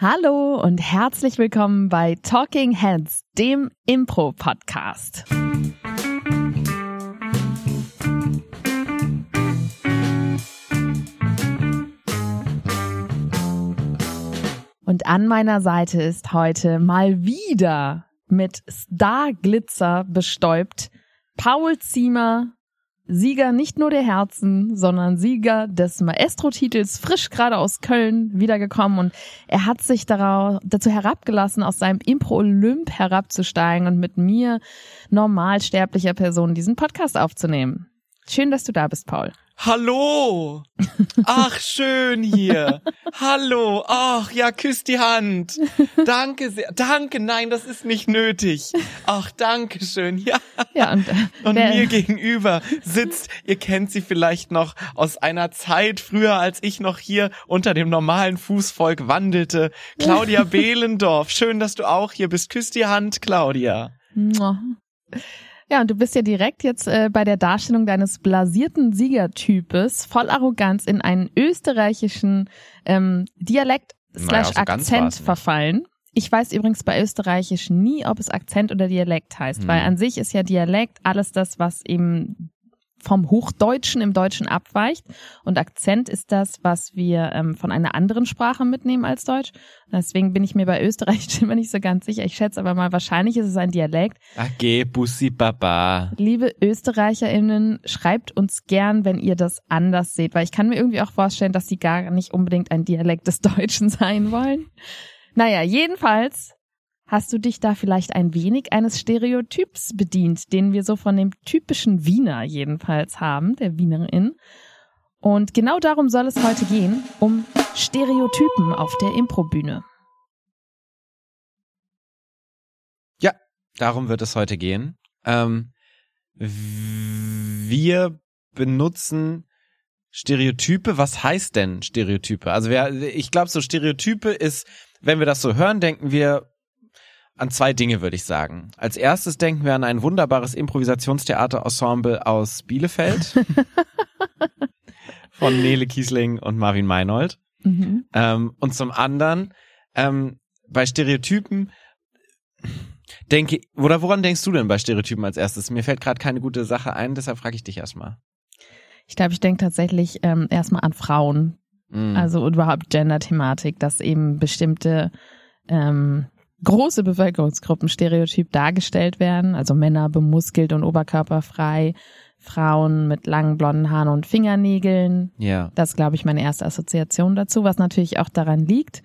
Hallo und herzlich willkommen bei Talking Heads, dem Impro-Podcast. Und an meiner Seite ist heute mal wieder mit Starglitzer bestäubt Paul Ziemer, Sieger nicht nur der Herzen, sondern Sieger des Maestro-Titels, frisch gerade aus Köln wiedergekommen und er hat sich darauf, dazu herabgelassen, aus seinem Impro-Olymp herabzusteigen und mit mir, normalsterblicher Person, diesen Podcast aufzunehmen. Schön, dass du da bist, Paul. Hallo! Ach, schön hier. Hallo. Ach, ja, küss die Hand. Danke sehr. Danke, nein, das ist nicht nötig. Ach, danke schön. Ja. Ja, und, äh, Und mir gegenüber sitzt, ihr kennt sie vielleicht noch aus einer Zeit früher, als ich noch hier unter dem normalen Fußvolk wandelte. Claudia Behlendorf. Schön, dass du auch hier bist. Küss die Hand, Claudia. Ja, und du bist ja direkt jetzt äh, bei der Darstellung deines blasierten Siegertypes voll Arroganz in einen österreichischen ähm, Dialekt Naja, slash so Akzent war's nicht. verfallen. Ich weiß übrigens bei Österreichisch nie, ob es Akzent oder Dialekt heißt, Hm. weil an sich ist ja Dialekt alles das, was eben vom Hochdeutschen im Deutschen abweicht und Akzent ist das, was wir ähm, von einer anderen Sprache mitnehmen als Deutsch. Deswegen bin ich mir bei Österreichisch immer nicht so ganz sicher. Ich schätze aber mal, wahrscheinlich ist es ein Dialekt. Age, Bussi, Baba. Liebe ÖsterreicherInnen, schreibt uns gern, wenn ihr das anders seht, weil ich kann mir irgendwie auch vorstellen, dass sie gar nicht unbedingt ein Dialekt des Deutschen sein wollen. Naja, jedenfalls hast du dich da vielleicht ein wenig eines Stereotyps bedient, den wir so von dem typischen Wiener jedenfalls haben, der Wienerin. Und genau darum soll es heute gehen, um Stereotypen auf der Improbühne. Darum wird es heute gehen. Ähm, wir benutzen Stereotype. Was heißt denn Stereotype? Also wer, ich glaube, so Stereotype ist, wenn wir das so hören, denken wir an zwei Dinge, würde ich sagen. Als erstes denken wir an ein wunderbares Improvisationstheaterensemble aus Bielefeld von Nele Kiesling und Marvin Meinold. Mhm. Ähm, und zum anderen, ähm, bei Stereotypen denke, oder woran denkst du denn bei Stereotypen als erstes? Mir fällt gerade keine gute Sache ein, deshalb frage ich dich erstmal. Ich glaube, ich denke tatsächlich ähm, erstmal an Frauen, Mhm. Also überhaupt Gender-Thematik, dass eben bestimmte ähm, große Bevölkerungsgruppen stereotyp dargestellt werden, also Männer bemuskelt und oberkörperfrei, Frauen mit langen blonden Haaren und Fingernägeln. ja. Das ist, glaube ich, meine erste Assoziation dazu, was natürlich auch daran liegt,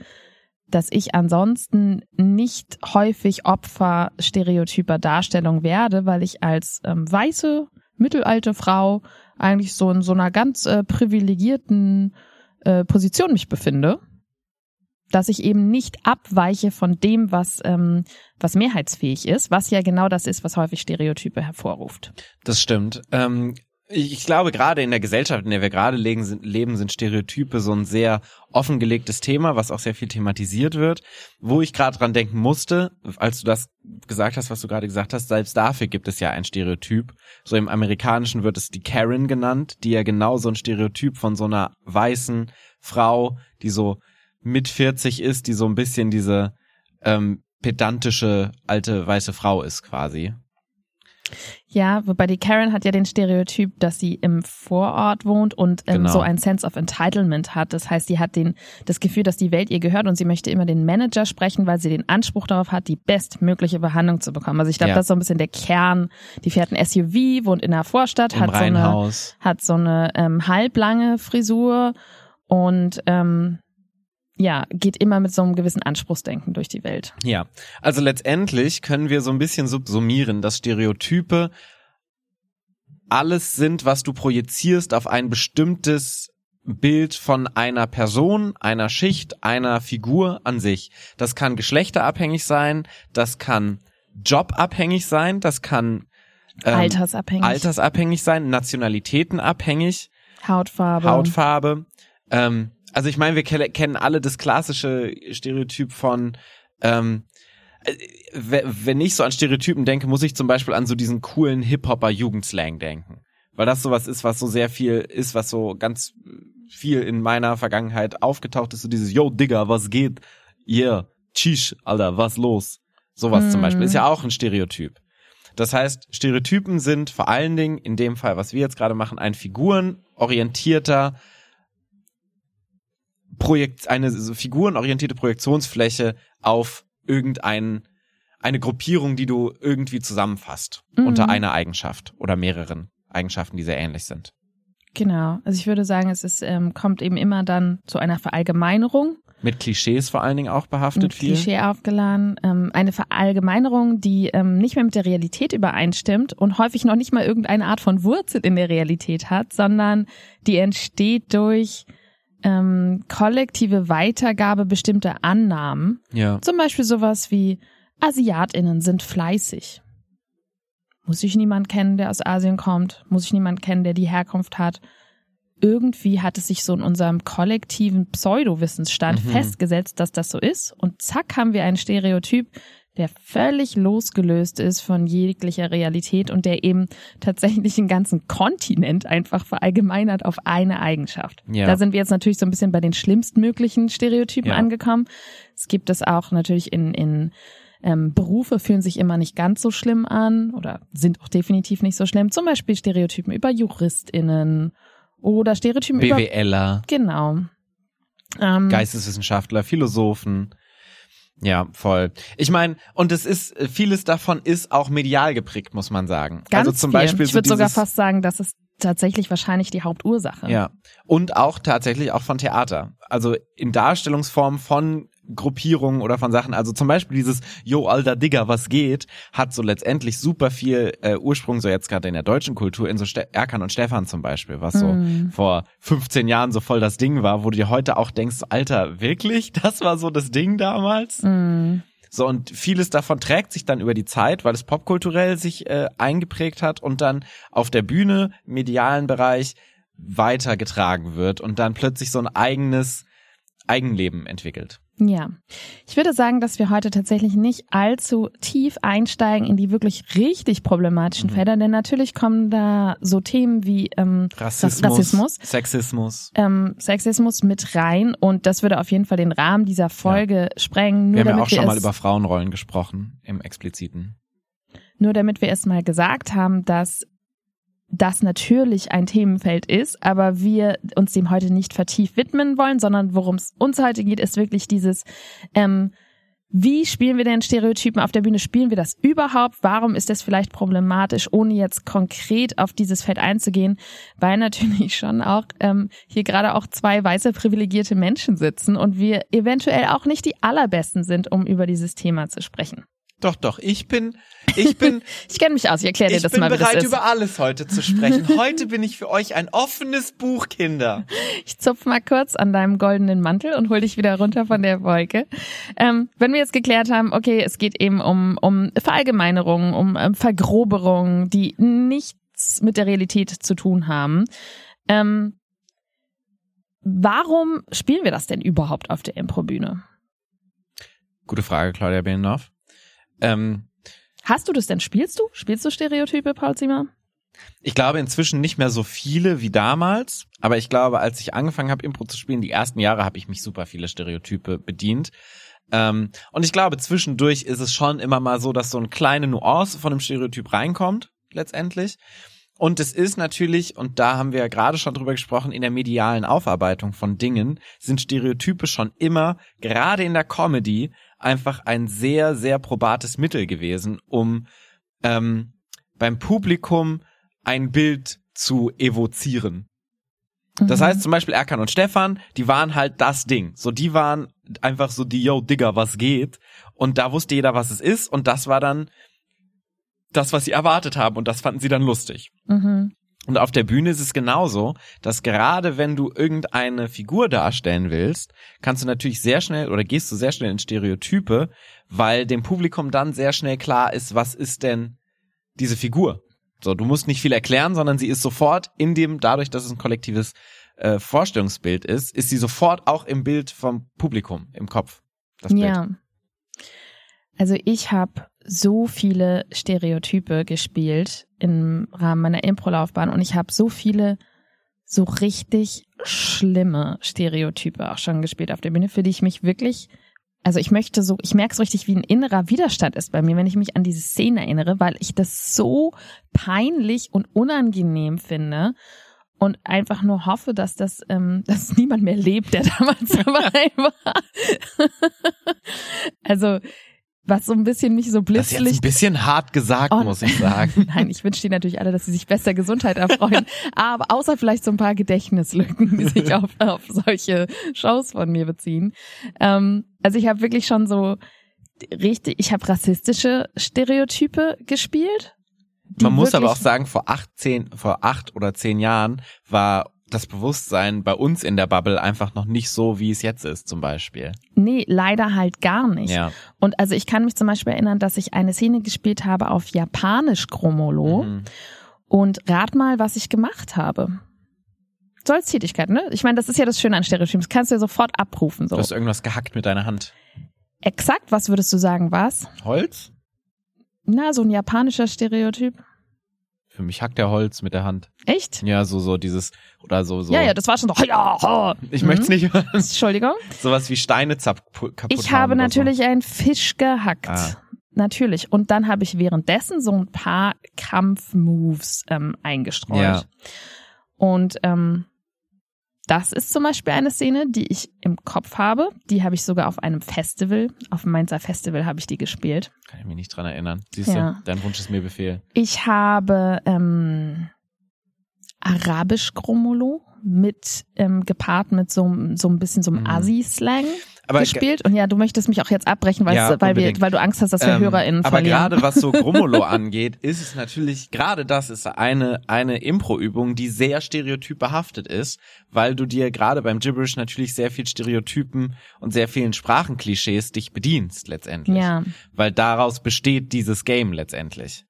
dass ich ansonsten nicht häufig Opfer stereotyper Darstellung werde, weil ich als ähm, weiße, mittelalte Frau eigentlich so in so einer ganz äh, privilegierten äh, Position mich befinde, dass ich eben nicht abweiche von dem, was, ähm, was mehrheitsfähig ist, was ja genau das ist, was häufig Stereotype hervorruft. Das stimmt. Ähm, ich, glaube, gerade in der Gesellschaft, in der wir gerade legen, sind, leben, sind Stereotype so ein sehr offengelegtes Thema, was auch sehr viel thematisiert wird. Wo ich gerade dran denken musste, als du das gesagt hast, was du gerade gesagt hast, selbst dafür gibt es ja ein Stereotyp. So im Amerikanischen wird es die Karen genannt, die ja genau so ein Stereotyp von so einer weißen Frau, die so mit 40 ist, die so ein bisschen diese ähm, pedantische alte weiße Frau ist quasi. Ja, wobei die Karen hat ja den Stereotyp, dass sie im Vorort wohnt und ähm, Genau. so ein Sense of Entitlement hat. Das heißt, sie hat den, das Gefühl, dass die Welt ihr gehört und sie möchte immer den Manager sprechen, weil sie den Anspruch darauf hat, die bestmögliche Behandlung zu bekommen. Also ich glaube, Ja. das ist so ein bisschen der Kern. Die fährt ein SUV, wohnt in einer Vorstadt, Im hat so eine, hat so eine ähm, halblange Frisur und ähm, ja, geht immer mit so einem gewissen Anspruchsdenken durch die Welt. Ja, also letztendlich können wir so ein bisschen subsumieren, dass Stereotype alles sind, was du projizierst auf ein bestimmtes Bild von einer Person, einer Schicht, einer Figur an sich. Das kann geschlechterabhängig sein, das kann jobabhängig sein, das kann ähm, Altersabhängig, altersabhängig sein, nationalitätenabhängig. Hautfarbe. Hautfarbe. Ähm, also ich meine, wir ke kennen alle das klassische Stereotyp von, ähm, äh, we- wenn ich so an Stereotypen denke, muss ich zum Beispiel an so diesen coolen Hip-Hopper-Jugendslang denken. Weil das sowas ist, was so sehr viel ist, was so ganz viel in meiner Vergangenheit aufgetaucht ist, so dieses Yo, Digga, was geht? ihr, tschisch, Alter, was los? Sowas zum Mhm. Beispiel ist ja auch ein Stereotyp. Das heißt, Stereotypen sind vor allen Dingen, in dem Fall, was wir jetzt gerade machen, ein figurenorientierter Projekt, eine so figurenorientierte Projektionsfläche auf irgendein, eine Gruppierung, die du irgendwie zusammenfasst Mhm. unter einer Eigenschaft oder mehreren Eigenschaften, die sehr ähnlich sind. Genau. Also ich würde sagen, es ist, ähm, kommt eben immer dann zu einer Verallgemeinerung. Mit Klischees vor allen Dingen auch behaftet mit viel. Klischee aufgeladen. Ähm, eine Verallgemeinerung, die ähm, nicht mehr mit der Realität übereinstimmt und häufig noch nicht mal irgendeine Art von Wurzel in der Realität hat, sondern die entsteht durch ähm, kollektive Weitergabe bestimmter Annahmen. Ja. Zum Beispiel sowas wie AsiatInnen sind fleißig. Muss ich niemand kennen, der aus Asien kommt? Muss ich niemand kennen, der die Herkunft hat? Irgendwie hat es sich so in unserem kollektiven Pseudowissensstand Mhm. festgesetzt, dass das so ist. Und zack haben wir einen Stereotyp, der völlig losgelöst ist von jeglicher Realität und der eben tatsächlich einen ganzen Kontinent einfach verallgemeinert auf eine Eigenschaft. Ja. Da sind wir jetzt natürlich so ein bisschen bei den schlimmstmöglichen Stereotypen Ja. angekommen. Es gibt es auch natürlich in, in ähm, Berufe fühlen sich immer nicht ganz so schlimm an oder sind auch definitiv nicht so schlimm. Zum Beispiel Stereotypen über JuristInnen oder Stereotypen über BWLer, genau. Ähm, Geisteswissenschaftler, Philosophen. Ja, voll. Ich meine, und es ist, vieles davon ist auch medial geprägt, muss man sagen. ganz also zum viel. Beispiel ich so würde sogar dieses- fast sagen, das ist tatsächlich wahrscheinlich die Hauptursache. Ja. Und auch tatsächlich auch von Theater. Also in Darstellungsform von Gruppierungen oder von Sachen. Also zum Beispiel dieses Yo, alter Digger, was geht, hat so letztendlich super viel äh, Ursprung, so jetzt gerade in der deutschen Kultur, in so Ste Erkan und Stefan zum Beispiel, was so Mm. vor 15 Jahren so voll das Ding war, wo du dir heute auch denkst, Alter, wirklich? Das war so das Ding damals? Mm. So, und vieles davon trägt sich dann über die Zeit, weil es popkulturell sich äh, eingeprägt hat und dann auf der Bühne, im medialen Bereich weitergetragen wird und dann plötzlich so ein eigenes Eigenleben entwickelt. Ja, ich würde sagen, dass wir heute tatsächlich nicht allzu tief einsteigen in die wirklich richtig problematischen Mhm. Felder, denn natürlich kommen da so Themen wie ähm, Rassismus, Rassismus. Sexismus. ähm, Sexismus mit rein und das würde auf jeden Fall den Rahmen dieser Folge sprengen. Nur Wir haben ja auch schon mal über Frauenrollen gesprochen im expliziten. nur damit wir es mal gesagt haben, dass das natürlich ein Themenfeld ist, aber wir uns dem heute nicht vertieft widmen wollen, sondern worum es uns heute geht, ist wirklich dieses, ähm, wie spielen wir denn Stereotypen auf der Bühne? Spielen wir das überhaupt? Warum ist das vielleicht problematisch, ohne jetzt konkret auf dieses Feld einzugehen? Weil natürlich schon auch ähm, hier gerade auch zwei weiße privilegierte Menschen sitzen und wir eventuell auch nicht die allerbesten sind, um über dieses Thema zu sprechen. Doch, doch, ich bin, ich bin, Ich kenne mich aus, ich erkläre dir ich das bin mal, wie bereit, das ist. über alles heute zu sprechen. Heute bin ich für euch ein offenes Buch, Kinder. Ich zupf mal kurz an deinem goldenen Mantel und hol dich wieder runter von der Wolke. Ähm, wenn wir jetzt geklärt haben, okay, es geht eben um, um Verallgemeinerungen, um ähm, Vergroberungen, die nichts mit der Realität zu tun haben. Ähm, warum spielen wir das denn überhaupt auf der Improbühne? Gute Frage, Claudia Behlendorf. Ähm, Hast du das denn? Spielst du? Spielst du Stereotype, Paul Zimmer? Ich glaube inzwischen nicht mehr so viele wie damals, aber ich glaube, als ich angefangen habe, Impro zu spielen, die ersten Jahre habe ich mich super viele Stereotype bedient. Ähm, und ich glaube, zwischendurch ist es schon immer mal so, dass so eine kleine Nuance von einem Stereotyp reinkommt, letztendlich. Und es ist natürlich, und da haben wir ja gerade schon drüber gesprochen, in der medialen Aufarbeitung von Dingen sind Stereotype schon immer, gerade in der Comedy, einfach ein sehr, sehr probates Mittel gewesen, um ähm, beim Publikum ein Bild zu evozieren. Das Mhm. heißt zum Beispiel Erkan und Stefan, die waren halt das Ding. So, die waren einfach so die, yo, Digger, was geht? Und da wusste jeder, was es ist. Und das war dann das, was sie erwartet haben. Und das fanden sie dann lustig. Mhm. Und auf der Bühne ist es genauso, dass gerade wenn du irgendeine Figur darstellen willst, kannst du natürlich sehr schnell oder gehst du sehr schnell in Stereotype, weil dem Publikum dann sehr schnell klar ist, was ist denn diese Figur? So, du musst nicht viel erklären, sondern sie ist sofort in dem, dadurch, dass es ein kollektives äh, Vorstellungsbild ist, ist sie sofort auch im Bild vom Publikum, im Kopf. Ja. Also ich habe so viele Stereotype gespielt im Rahmen meiner Impro-Laufbahn und ich habe so viele so richtig schlimme Stereotype auch schon gespielt auf der Bühne, für die ich mich wirklich also ich möchte so, ich merke so richtig, wie ein innerer Widerstand ist bei mir, wenn ich mich an diese Szene erinnere, weil ich das so peinlich und unangenehm finde und einfach nur hoffe, dass das, ähm, dass niemand mehr lebt, der damals dabei war. also was so ein bisschen mich so Das ist jetzt ein bisschen hart gesagt, Oh, muss ich sagen. Nein, ich wünsche denen natürlich alle, dass sie sich besser Gesundheit erfreuen. aber außer vielleicht so ein paar Gedächtnislücken, die sich auf, auf solche Shows von mir beziehen. Ähm, also ich habe wirklich schon so richtig, ich habe rassistische Stereotype gespielt. Man muss aber auch sagen, vor acht, zehn, vor acht oder zehn Jahren war das Bewusstsein bei uns in der Bubble einfach noch nicht so, wie es jetzt ist, zum Beispiel. Nee, leider halt gar nicht. Ja. Und also ich kann mich zum Beispiel erinnern, dass ich eine Szene gespielt habe auf Japanisch Chromolo. Mhm. Und rat mal, was ich gemacht habe. So als Tätigkeit, ne? Ich meine, das ist ja das Schöne an Stereotypen. Das kannst du ja sofort abrufen. So. Du hast irgendwas gehackt mit deiner Hand. Exakt, was würdest du sagen, was? Holz? Na, so ein japanischer Stereotyp. Für mich hackt der Holz mit der Hand. Echt? Ja, so, so dieses, oder so, so. Ja, ja, das war schon so. Ja, ha. Ich Mhm. möchte es nicht hören. Entschuldigung. Sowas wie Steine kaputt Ich habe natürlich einen Fisch gehackt. Ah. Natürlich. Und dann habe ich währenddessen so ein paar Kampfmoves ähm, eingestreut. Ja. Und ähm, das ist zum Beispiel eine Szene, die ich im Kopf habe. Die habe ich sogar auf einem Festival, auf dem Mainzer Festival habe ich die gespielt. Kann ich mich nicht dran erinnern. Siehst du, Ja. dein Wunsch ist mir Befehl. Ich habe ähm, Arabisch Chromolo mit ähm, gepaart mit so, so ein bisschen so einem Mhm. Assi-Slang gespielt. Und ja, du möchtest mich auch jetzt abbrechen, weil, Ja, weil, wir, weil du Angst hast, dass wir Ähm, HörerInnen aber verlieren. gerade was so Grummolo angeht, ist es natürlich, gerade das ist eine, eine Impro-Übung, die sehr stereotyp behaftet ist, weil du dir gerade beim Gibberish natürlich sehr viel Stereotypen und sehr vielen Sprachenklischees dich bedienst letztendlich. ja, Weil daraus besteht dieses Game letztendlich.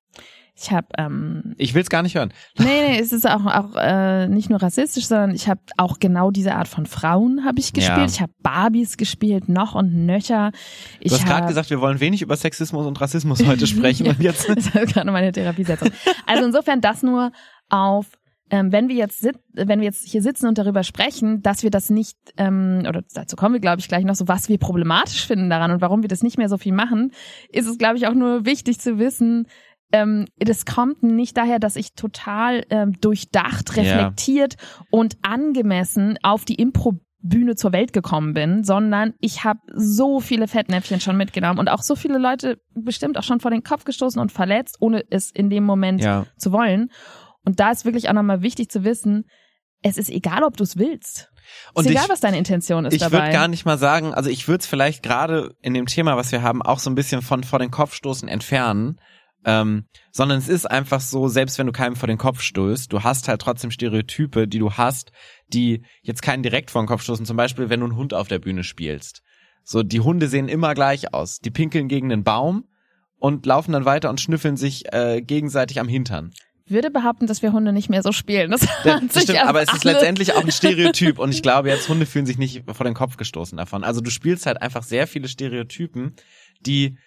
Ich habe ähm, Ich will's gar nicht hören. Nee, nee, es ist auch, auch äh, nicht nur rassistisch, sondern ich habe auch genau diese Art von Frauen habe ich gespielt. Ja. Ich habe Barbies gespielt, noch und nöcher. Ich Du hast gerade gesagt, wir wollen wenig über Sexismus und Rassismus heute sprechen und jetzt das ist gerade meine Therapiesetzung. Also insofern das nur auf ähm, wenn wir jetzt sit wenn wir jetzt hier sitzen und darüber sprechen, dass wir das nicht ähm, oder dazu kommen wir glaube ich gleich noch so, was wir problematisch finden daran und warum wir das nicht mehr so viel machen, ist es glaube ich auch nur wichtig zu wissen. Ähm, das kommt nicht daher, dass ich total ähm, durchdacht, reflektiert und angemessen auf die Impro Bühne zur Welt gekommen bin, sondern ich habe so viele Fettnäpfchen schon mitgenommen und auch so viele Leute bestimmt auch schon vor den Kopf gestoßen und verletzt, ohne es in dem Moment ja. zu wollen. Und da ist wirklich auch nochmal wichtig zu wissen, es ist egal, ob du es willst. Und ist egal, ich- was deine Intention ist Ich würde gar nicht mal sagen, also ich würde es vielleicht gerade in dem Thema, was wir haben, auch so ein bisschen von vor den Kopf stoßen entfernen. Ähm, sondern es ist einfach so, selbst wenn du keinem vor den Kopf stößt, du hast halt trotzdem Stereotype, die du hast, die jetzt keinen direkt vor den Kopf stoßen. Zum Beispiel, wenn du einen Hund auf der Bühne spielst. So, die Hunde sehen immer gleich aus. Die pinkeln gegen den Baum und laufen dann weiter und schnüffeln sich äh, gegenseitig am Hintern. würde behaupten, dass wir Hunde nicht mehr so spielen. Das das stimmt, aber es ist letztendlich auch ein Stereotyp und ich glaube jetzt, Hunde fühlen sich nicht vor den Kopf gestoßen davon. Also du spielst halt einfach sehr viele Stereotypen, die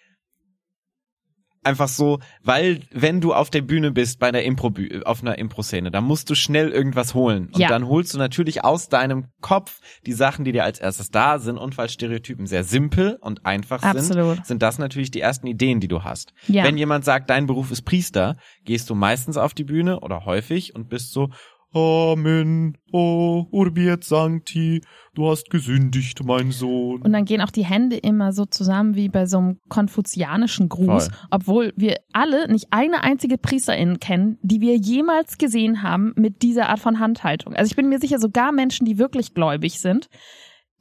einfach so, weil wenn du auf der Bühne bist bei der Impro auf einer Impro-Szene, dann musst du schnell irgendwas holen und Ja. dann holst du natürlich aus deinem Kopf die Sachen, die dir als erstes da sind und weil Stereotypen sehr simpel und einfach sind, Absolut. sind das natürlich die ersten Ideen, die du hast. Ja. Wenn jemand sagt, dein Beruf ist Priester, gehst du meistens auf die Bühne oder häufig und bist so, Amen, oh, urbi et sancti, du hast gesündigt, mein Sohn. Und dann gehen auch die Hände immer so zusammen wie bei so einem konfuzianischen Gruß, Voll. obwohl wir alle nicht eine einzige Priesterin kennen, die wir jemals gesehen haben mit dieser Art von Handhaltung. Also ich bin mir sicher, sogar Menschen, die wirklich gläubig sind,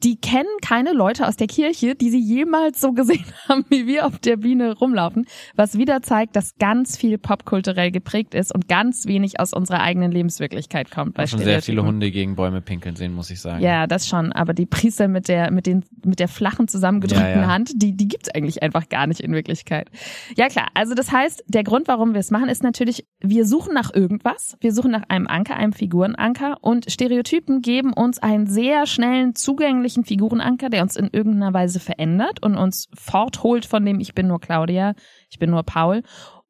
die kennen keine Leute aus der Kirche, die sie jemals so gesehen haben, wie wir auf der Bühne rumlaufen, was wieder zeigt, dass ganz viel popkulturell geprägt ist und ganz wenig aus unserer eigenen Lebenswirklichkeit kommt. Ich habe schon sehr viele Hunde gegen Bäume pinkeln sehen, muss ich sagen. Ja, das schon. Aber die Priester mit der, mit den, mit der flachen zusammengedrückten Ja, ja. Hand, die, die gibt's eigentlich einfach gar nicht in Wirklichkeit. Ja, klar. Also das heißt, der Grund, warum wir es machen, ist natürlich, wir suchen nach irgendwas. Wir suchen nach einem Anker, einem Figurenanker und Stereotypen geben uns einen sehr schnellen, zugänglichen Figurenanker, der uns in irgendeiner Weise verändert und uns fortholt von dem Ich bin nur Claudia, ich bin nur Paul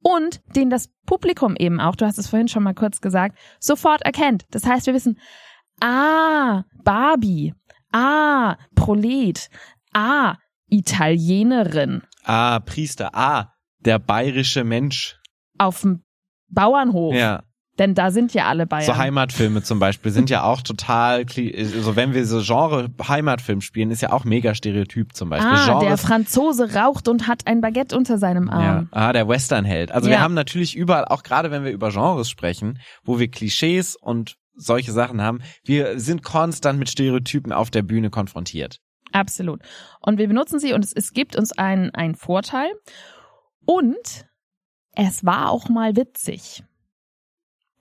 und den das Publikum eben auch, du hast es vorhin schon mal kurz gesagt, sofort erkennt. Das heißt, wir wissen, ah, Barbie, ah, Prolet, ah, Italienerin Ah, Priester. Ah, der bayerische Mensch. auf dem Bauernhof. Ja. Denn da sind ja alle Bayern. So Heimatfilme zum Beispiel sind ja auch total, so wenn wir so Genre Heimatfilm spielen, ist ja auch mega Stereotyp zum Beispiel. ah, der Genres Franzose raucht und hat ein Baguette unter seinem Ja. Arm. Ah, der Westernheld. Also wir Ja. haben natürlich überall, auch gerade wenn wir über Genres sprechen, wo wir Klischees und solche Sachen haben, wir sind konstant mit Stereotypen auf der Bühne konfrontiert. Absolut. Und wir benutzen sie und es, es gibt uns einen, einen Vorteil. Und es war auch mal witzig.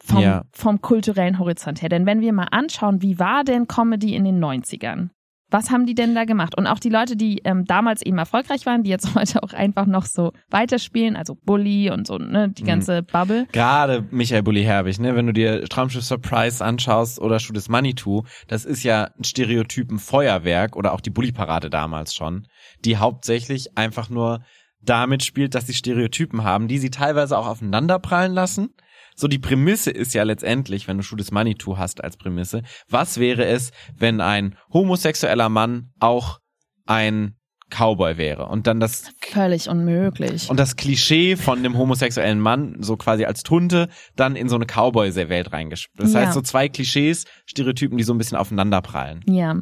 Vom, Ja. vom kulturellen Horizont her. Denn wenn wir mal anschauen, wie war denn Comedy in den 90ern? Was haben die denn da gemacht? Und auch die Leute, die ähm, damals eben erfolgreich waren, die jetzt heute auch einfach noch so weiterspielen, also Bully und so, ne, die Mhm. ganze Bubble. Gerade Michael Bulli Herbig, ne, wenn du dir Traumschiff Surprise anschaust oder is Manitou, das ist ja ein Stereotypen Feuerwerk oder auch die Bully-Parade damals schon, die hauptsächlich einfach nur damit spielt, dass sie Stereotypen haben, die sie teilweise auch aufeinanderprallen lassen. So die Prämisse ist ja letztendlich, wenn du Shoot is Manitou hast als Prämisse, was wäre es, wenn ein homosexueller Mann auch ein Cowboy wäre und dann das Völlig unmöglich. und das Klischee von dem homosexuellen Mann, so quasi als Tunte, dann in so eine Cowboy-Welt reingespielt. Das Ja. heißt, so zwei Klischees, Stereotypen, die so ein bisschen aufeinanderprallen. Ja.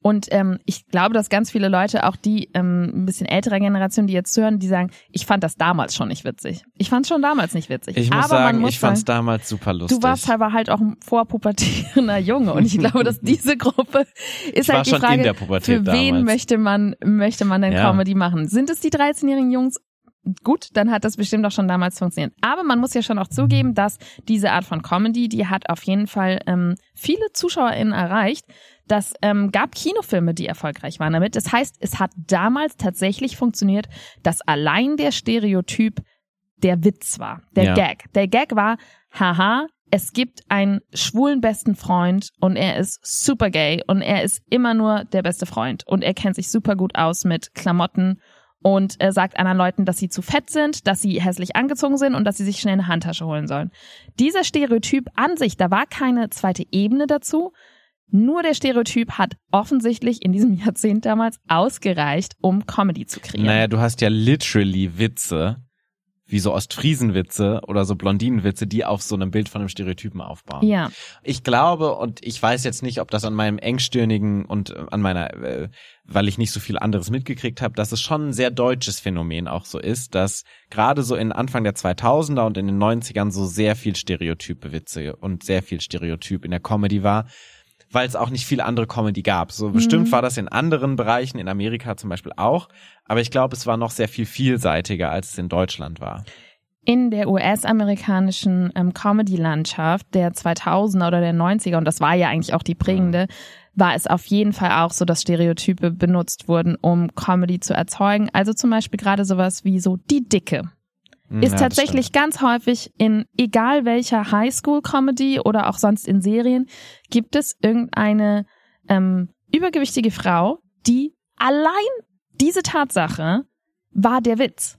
Und ähm, ich glaube, dass ganz viele Leute, auch die ähm, ein bisschen älterer Generation, die jetzt zuhören, die sagen, ich fand das damals schon nicht witzig. Ich fand es schon damals nicht witzig. Ich muss Aber sagen, muss ich fand's sagen, damals super lustig. Du warst aber halt auch ein vorpubertierender Junge und ich glaube, dass diese Gruppe ist Ich halt die Frage, in der Pubertät für wen damals. möchte man möchte man denn Ja. Comedy machen? Sind es die 13-jährigen Jungs? Gut, dann hat das bestimmt auch schon damals funktioniert. Aber man muss ja schon auch zugeben, dass diese Art von Comedy, die hat auf jeden Fall ähm, viele ZuschauerInnen erreicht. Das ähm, gab Kinofilme, die erfolgreich waren damit. Das heißt, es hat damals tatsächlich funktioniert, dass allein der Stereotyp der Witz war, der Ja. Gag. Der Gag war, haha, es gibt einen schwulen besten Freund und er ist super gay und er ist immer nur der beste Freund und er kennt sich super gut aus mit Klamotten und er sagt anderen Leuten, dass sie zu fett sind, dass sie hässlich angezogen sind und dass sie sich schnell eine Handtasche holen sollen. Dieser Stereotyp an sich, da war keine zweite Ebene dazu. Nur der Stereotyp hat offensichtlich in diesem Jahrzehnt damals ausgereicht, um Comedy zu kreieren. Naja, du hast ja literally Witze, wie so Ostfriesenwitze oder so Blondinenwitze, die auf so einem Bild von einem Stereotypen aufbauen. Ja, Ich glaube, und ich weiß jetzt nicht, ob das an meinem engstirnigen und äh, an meiner, äh, weil ich nicht so viel anderes mitgekriegt habe, dass es schon ein sehr deutsches Phänomen auch so ist, dass gerade so in Anfang der 2000er und in den 90ern so sehr viel Stereotype Witze und sehr viel Stereotyp in der Comedy war, weil es auch nicht viel andere Comedy gab. So bestimmt war das in anderen Bereichen, in Amerika zum Beispiel auch, aber ich glaube, es war noch sehr viel vielseitiger, als es in Deutschland war. in der US-amerikanischen ähm, Comedy-Landschaft der 2000er oder der 90er, und das war ja eigentlich auch die prägende, war es auf jeden Fall auch so, dass Stereotype benutzt wurden, um Comedy zu erzeugen. Also zum Beispiel gerade sowas wie so die Dicke. Ist ja, tatsächlich ganz häufig in egal welcher Highschool-Comedy oder auch sonst in Serien, gibt es irgendeine ähm, übergewichtige Frau, die allein diese Tatsache war der Witz.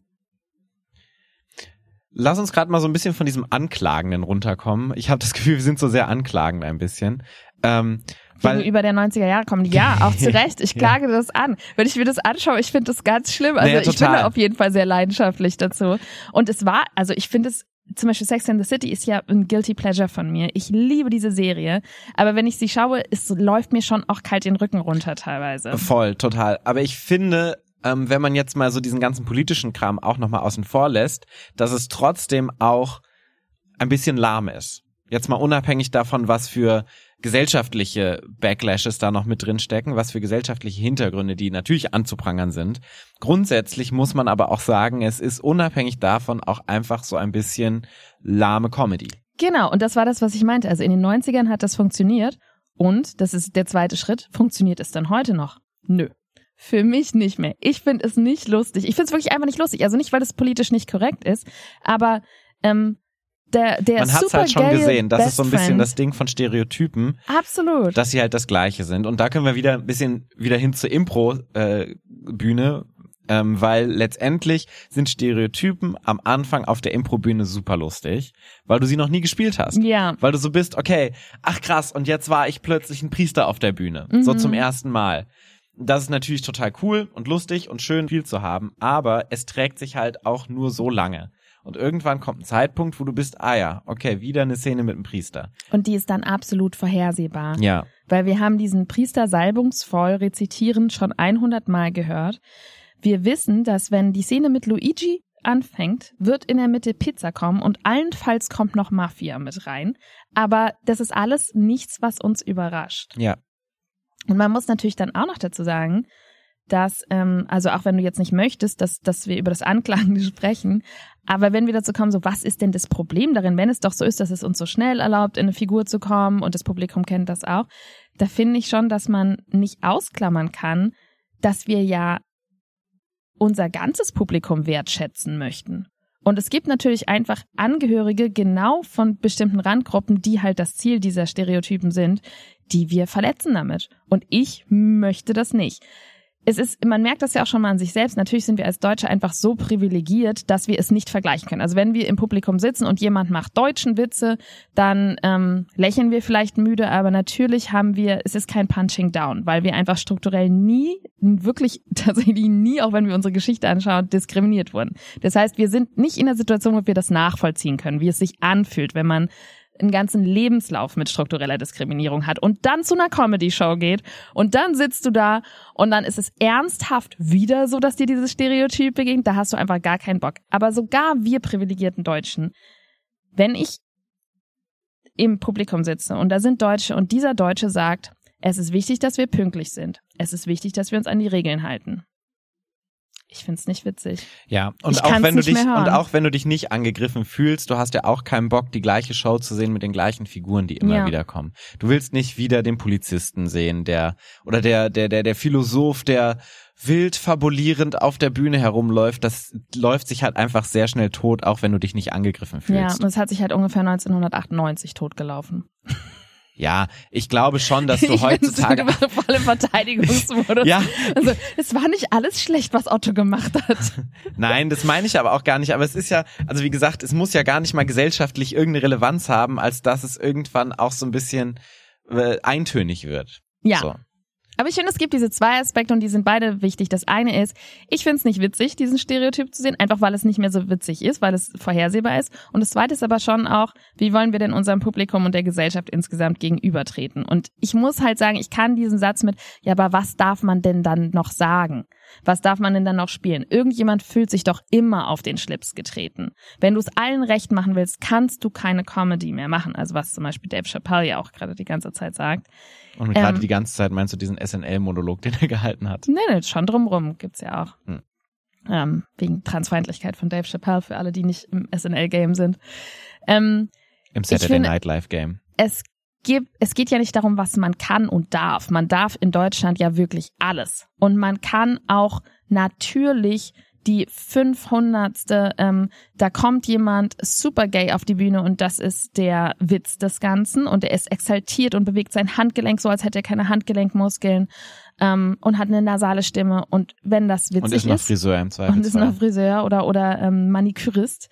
Lass uns gerade mal so ein bisschen von diesem Anklagenden runterkommen. Ich habe das Gefühl, wir sind so sehr anklagend ein bisschen. Ähm, weil gegenüber der 90er Jahre kommen. Ja, auch zu Recht. Ich Ja. klage das an. Wenn ich mir das anschaue, ich finde das ganz schlimm. Also Naja, ich bin da auf jeden Fall sehr leidenschaftlich dazu. Und es war, also ich finde es, zum Beispiel Sex and the City ist ja ein Guilty Pleasure von mir. Ich liebe diese Serie. Aber wenn ich sie schaue, es läuft mir schon auch kalt den Rücken runter teilweise. voll, total. Aber ich finde, ähm, wenn man jetzt mal so diesen ganzen politischen Kram auch nochmal außen vor lässt, dass es trotzdem auch ein bisschen lahm ist. Jetzt mal unabhängig davon, was für gesellschaftliche Backlashes da noch mit drin stecken, was für gesellschaftliche Hintergründe, die natürlich anzuprangern sind. Grundsätzlich muss man aber auch sagen, es ist unabhängig davon auch einfach so ein bisschen lahme Comedy. Genau, und das war das, was ich meinte. Also in den 90ern hat das funktioniert. Und, das ist der zweite Schritt, funktioniert es dann heute noch? Nö. Für mich nicht mehr. Ich finde es nicht lustig. Ich finde es wirklich einfach nicht lustig. Also nicht, weil es politisch nicht korrekt ist, aber ähm, der, der Man hat es halt schon gesehen. Das ist so ein bisschen Best das Ding von Stereotypen, Friend. Absolut. dass sie halt das Gleiche sind. Und da können wir wieder ein bisschen wieder hin zur Impro-Bühne, ähm, weil letztendlich sind Stereotypen am Anfang auf der Impro-Bühne super lustig, weil du sie noch nie gespielt hast. ja. Weil du so bist, okay, ach krass, und jetzt war ich plötzlich ein Priester auf der Bühne. So Mhm. zum ersten Mal. Das ist natürlich total cool und lustig und schön viel zu haben, aber es trägt sich halt auch nur so lange. Und irgendwann kommt ein Zeitpunkt, wo du bist, ah ja, okay, wieder eine Szene mit einem Priester. Und die ist dann absolut vorhersehbar. Ja. Weil wir haben diesen Priester salbungsvoll rezitieren schon 100 Mal gehört. Wir wissen, dass wenn die Szene mit Luigi anfängt, wird in der Mitte Pizza kommen und allenfalls kommt noch Mafia mit rein. Aber das ist alles nichts, was uns überrascht. Ja. Und man muss natürlich dann auch noch dazu sagen, dass, ähm, also auch wenn du jetzt nicht möchtest, dass, dass wir über das Anklagen sprechen, aber wenn wir dazu kommen, so was ist denn das Problem darin, wenn es doch so ist, dass es uns so schnell erlaubt, in eine Figur zu kommen und das Publikum kennt das auch, da finde ich schon, dass man nicht ausklammern kann, dass wir ja unser ganzes Publikum wertschätzen möchten. Und es gibt natürlich einfach Angehörige genau von bestimmten Randgruppen, die halt das Ziel dieser Stereotypen sind, die wir verletzen damit. Und ich möchte das nicht es ist, man merkt das ja auch schon mal an sich selbst. Natürlich sind wir als Deutsche einfach so privilegiert, dass wir es nicht vergleichen können. Also wenn wir im Publikum sitzen und jemand macht deutschen Witze, dann ähm, lächeln wir vielleicht müde, aber natürlich haben wir, es ist kein Punching Down, weil wir einfach strukturell nie, wirklich tatsächlich nie, auch wenn wir unsere Geschichte anschauen, diskriminiert wurden. Das heißt, wir sind nicht in der Situation, wo wir das nachvollziehen können, wie es sich anfühlt, wenn man einen ganzen Lebenslauf mit struktureller Diskriminierung hat und dann zu einer Comedy-Show geht und dann sitzt du da und dann ist es ernsthaft wieder so, dass dir dieses Stereotyp begegnet, da hast du einfach gar keinen Bock. Aber sogar wir privilegierten Deutschen, wenn ich im Publikum sitze und da sind Deutsche und dieser Deutsche sagt, es ist wichtig, dass wir pünktlich sind. Es ist wichtig, dass wir uns an die Regeln halten. Ich find's nicht witzig. Ja, und auch wenn du dich und auch wenn du dich nicht angegriffen fühlst, du hast ja auch keinen Bock, die gleiche Show zu sehen mit den gleichen Figuren, die immer ja. wieder kommen. Du willst nicht wieder den Polizisten sehen, der oder der der der der Philosoph, der wild fabulierend auf der Bühne herumläuft, das läuft sich halt einfach sehr schnell tot, auch wenn du dich nicht angegriffen fühlst. Ja, und es hat sich halt ungefähr 1998 totgelaufen. Ja, ich glaube schon, dass du heutzutage volle Verteidigungsmodus. ja. Also, es war nicht alles schlecht, was Otto gemacht hat. Nein, das meine ich aber auch gar nicht. Aber es ist ja, also wie gesagt, es muss ja gar nicht mal gesellschaftlich irgendeine Relevanz haben, als dass es irgendwann auch so ein bisschen äh, eintönig wird. Ja. So. Aber ich finde, es gibt diese zwei Aspekte und die sind beide wichtig. Das eine ist, ich finde es nicht witzig, diesen Stereotyp zu sehen, einfach weil es nicht mehr so witzig ist, weil es vorhersehbar ist. Und das zweite ist aber schon auch, wie wollen wir denn unserem Publikum und der Gesellschaft insgesamt gegenübertreten? Und ich muss halt sagen, ich kann diesen Satz mit, ja, aber was darf man denn dann noch sagen? Was darf man denn dann noch spielen? Irgendjemand fühlt sich doch immer auf den Schlips getreten. Wenn du es allen recht machen willst, kannst du keine Comedy mehr machen. Also was zum Beispiel Dave Chappelle ja auch gerade die ganze Zeit sagt. Und gerade ähm, die ganze Zeit meinst du diesen SNL-Monolog, den er gehalten hat? Nee, nee, schon drumrum gibt's ja auch. Hm. Ähm, wegen Transfeindlichkeit von Dave Chappelle für alle, die nicht im SNL-Game sind. Ähm, Im Saturday Night Live Game. Es gibt, es geht ja nicht darum, was man kann und darf. Man darf in Deutschland ja wirklich alles. Und man kann auch natürlich die 500. Ähm, da kommt jemand super gay auf die Bühne und das ist der Witz des Ganzen und er ist exaltiert und bewegt sein Handgelenk so, als hätte er keine Handgelenkmuskeln ähm, und hat eine nasale Stimme und wenn das witzig ist. Und ist noch Friseur im Zweifelsfall. Und ist noch Friseur oder, oder ähm, Manikürist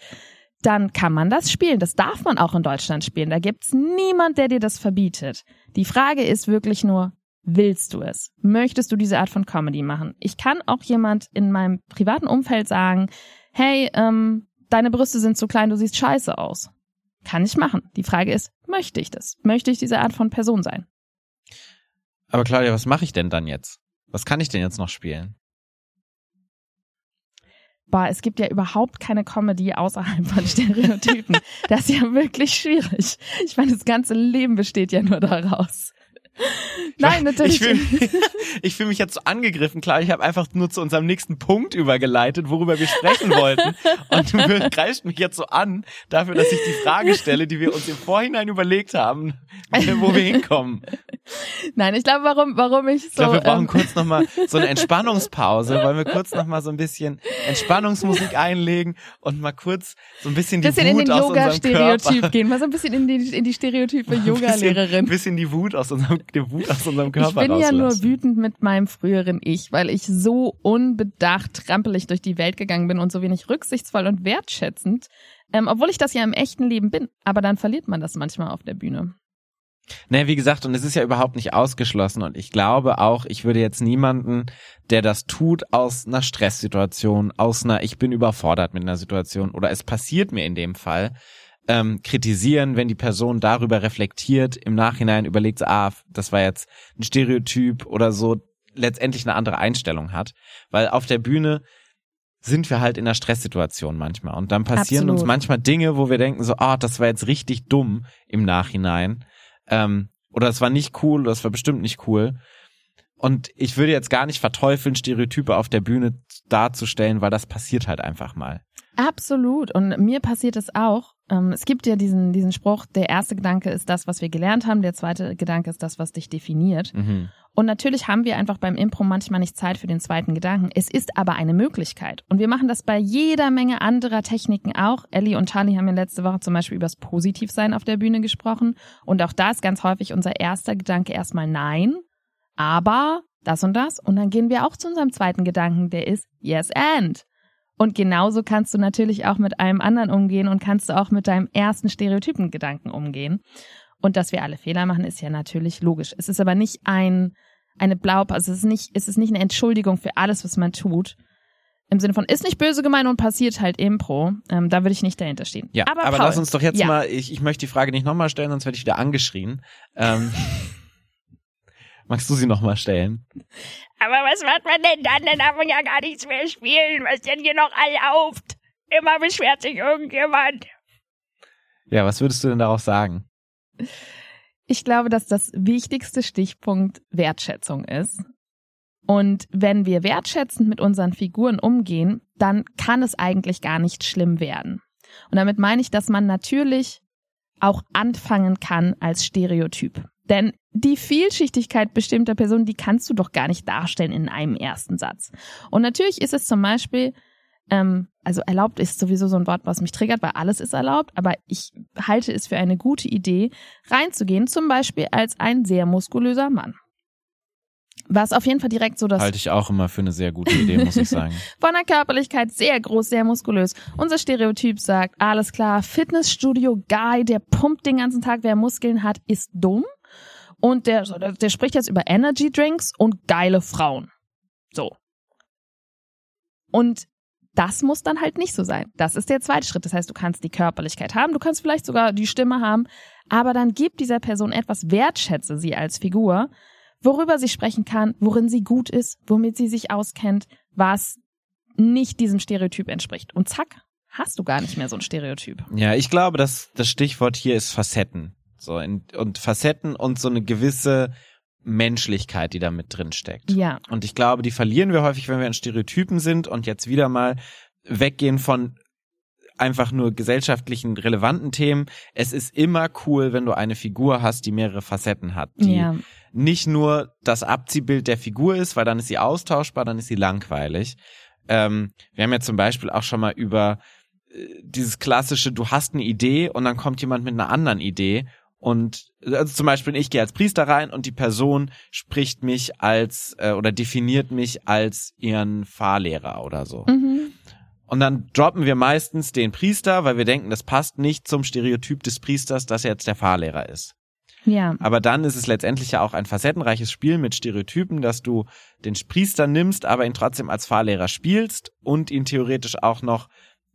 dann kann man das spielen. Das darf man auch in Deutschland spielen. Da gibt's niemand, der dir das verbietet. Die Frage ist wirklich nur, Willst du es? Möchtest du diese Art von Comedy machen? Ich kann auch jemand in meinem privaten Umfeld sagen, hey, ähm, deine Brüste sind zu klein, du siehst scheiße aus. Kann ich machen. Die Frage ist, möchte ich das? Möchte ich diese Art von Person sein? Aber Claudia, was mache ich denn dann jetzt? Was kann ich denn jetzt noch spielen? Boah, es gibt ja überhaupt keine Comedy außerhalb von Stereotypen. das ist ja wirklich schwierig. Ich meine, das ganze Leben besteht ja nur daraus. Nein, natürlich. Ich fühle mich, fühl mich jetzt so angegriffen. Klar, ich habe einfach nur zu unserem nächsten Punkt übergeleitet, worüber wir sprechen wollten. Und du greifst mich jetzt so an dafür, dass ich die Frage stelle, die wir uns im Vorhinein überlegt haben, wo wir hinkommen. Nein, ich glaube, warum, warum ich so. Ich glaube, wir brauchen ähm, kurz nochmal so eine Entspannungspause. Wollen wir kurz nochmal so ein bisschen Entspannungsmusik einlegen und mal kurz so ein bisschen die bisschen Wut aus unserem Körper. in den Yoga-Stereotyp gehen, mal so ein bisschen in die, in die Stereotype Yoga-Lehrerin. Ein bisschen die Wut aus unserem die Wut aus unserem Körper Ich bin rauslassen. ja nur wütend mit meinem früheren Ich, weil ich so unbedacht trampelig durch die Welt gegangen bin und so wenig rücksichtsvoll und wertschätzend, ähm, obwohl ich das ja im echten Leben bin. Aber dann verliert man das manchmal auf der Bühne. Naja, wie gesagt, und es ist ja überhaupt nicht ausgeschlossen. Und ich glaube auch, ich würde jetzt niemanden, der das tut, aus einer Stresssituation, aus einer, ich bin überfordert mit einer Situation oder es passiert mir in dem Fall, ähm, kritisieren, wenn die Person darüber reflektiert, im Nachhinein überlegt, ah, das war jetzt ein Stereotyp oder so, letztendlich eine andere Einstellung hat. Weil auf der Bühne sind wir halt in einer Stresssituation manchmal. Und dann passieren Absolut. uns manchmal Dinge, wo wir denken so, ah, das war jetzt richtig dumm im Nachhinein. Ähm, oder das war nicht cool, oder das war bestimmt nicht cool. Und ich würde jetzt gar nicht verteufeln, Stereotype auf der Bühne darzustellen, weil das passiert halt einfach mal. Absolut. Und mir passiert es auch. Ähm, es gibt ja diesen, diesen Spruch, der erste Gedanke ist das, was wir gelernt haben, der zweite Gedanke ist das, was dich definiert. Mhm. Und natürlich haben wir einfach beim Impro manchmal nicht Zeit für den zweiten Gedanken. Es ist aber eine Möglichkeit. Und wir machen das bei jeder Menge anderer Techniken auch. Ellie und Charlie haben ja letzte Woche zum Beispiel über das Positivsein auf der Bühne gesprochen. Und auch da ist ganz häufig unser erster Gedanke erstmal nein, aber das und das. Und dann gehen wir auch zu unserem zweiten Gedanken, der ist yes and. Und genauso kannst du natürlich auch mit einem anderen umgehen und kannst du auch mit deinem ersten Stereotypengedanken umgehen. Und dass wir alle Fehler machen, ist ja natürlich logisch. Es ist aber nicht ein, eine Blaub, also es ist nicht, es ist nicht eine Entschuldigung für alles, was man tut. Im Sinne von, ist nicht böse gemeint und passiert halt Impro. Ähm, da würde ich nicht dahinter stehen. Ja, aber, Paul, lass uns doch jetzt ja. mal, ich, ich möchte die Frage nicht nochmal stellen, sonst werde ich wieder angeschrien. Ähm, magst du sie nochmal stellen? Aber was macht man denn dann? Dann darf man ja gar nichts mehr spielen. Was denn hier noch erlaubt? Immer beschwert sich irgendjemand. Ja, was würdest du denn darauf sagen? Ich glaube, dass das wichtigste Stichpunkt Wertschätzung ist. Und wenn wir wertschätzend mit unseren Figuren umgehen, dann kann es eigentlich gar nicht schlimm werden. Und damit meine ich, dass man natürlich auch anfangen kann als Stereotyp. Denn die Vielschichtigkeit bestimmter Personen, die kannst du doch gar nicht darstellen in einem ersten Satz. Und natürlich ist es zum Beispiel, ähm, also erlaubt ist sowieso so ein Wort, was mich triggert, weil alles ist erlaubt, aber ich halte es für eine gute Idee, reinzugehen, zum Beispiel als ein sehr muskulöser Mann. Was auf jeden Fall direkt so das Halte ich auch immer für eine sehr gute Idee, muss ich sagen. von der Körperlichkeit sehr groß, sehr muskulös. Unser Stereotyp sagt, alles klar, Fitnessstudio-Guy, der pumpt den ganzen Tag, wer Muskeln hat, ist dumm. Und der, der spricht jetzt über Energy Drinks und geile Frauen. So. Und das muss dann halt nicht so sein. Das ist der zweite Schritt. Das heißt, du kannst die Körperlichkeit haben, du kannst vielleicht sogar die Stimme haben, aber dann gib dieser Person etwas, wertschätze sie als Figur, worüber sie sprechen kann, worin sie gut ist, womit sie sich auskennt, was nicht diesem Stereotyp entspricht. Und zack, hast du gar nicht mehr so ein Stereotyp. Ja, ich glaube, dass das Stichwort hier ist Facetten. So, in, und Facetten und so eine gewisse Menschlichkeit, die da mit drin steckt. Ja. Und ich glaube, die verlieren wir häufig, wenn wir in Stereotypen sind und jetzt wieder mal weggehen von einfach nur gesellschaftlichen relevanten Themen. Es ist immer cool, wenn du eine Figur hast, die mehrere Facetten hat, die Ja. nicht nur das Abziehbild der Figur ist, weil dann ist sie austauschbar, dann ist sie langweilig. Ähm, wir haben ja zum Beispiel auch schon mal über äh, dieses klassische, du hast eine Idee und dann kommt jemand mit einer anderen Idee und also zum Beispiel ich gehe als Priester rein und die Person spricht mich als äh, oder definiert mich als ihren Fahrlehrer oder so. Mhm. Und dann droppen wir meistens den Priester, weil wir denken, das passt nicht zum Stereotyp des Priesters, dass er jetzt der Fahrlehrer ist. Ja. Aber dann ist es letztendlich ja auch ein facettenreiches Spiel mit Stereotypen, dass du den Priester nimmst, aber ihn trotzdem als Fahrlehrer spielst und ihn theoretisch auch noch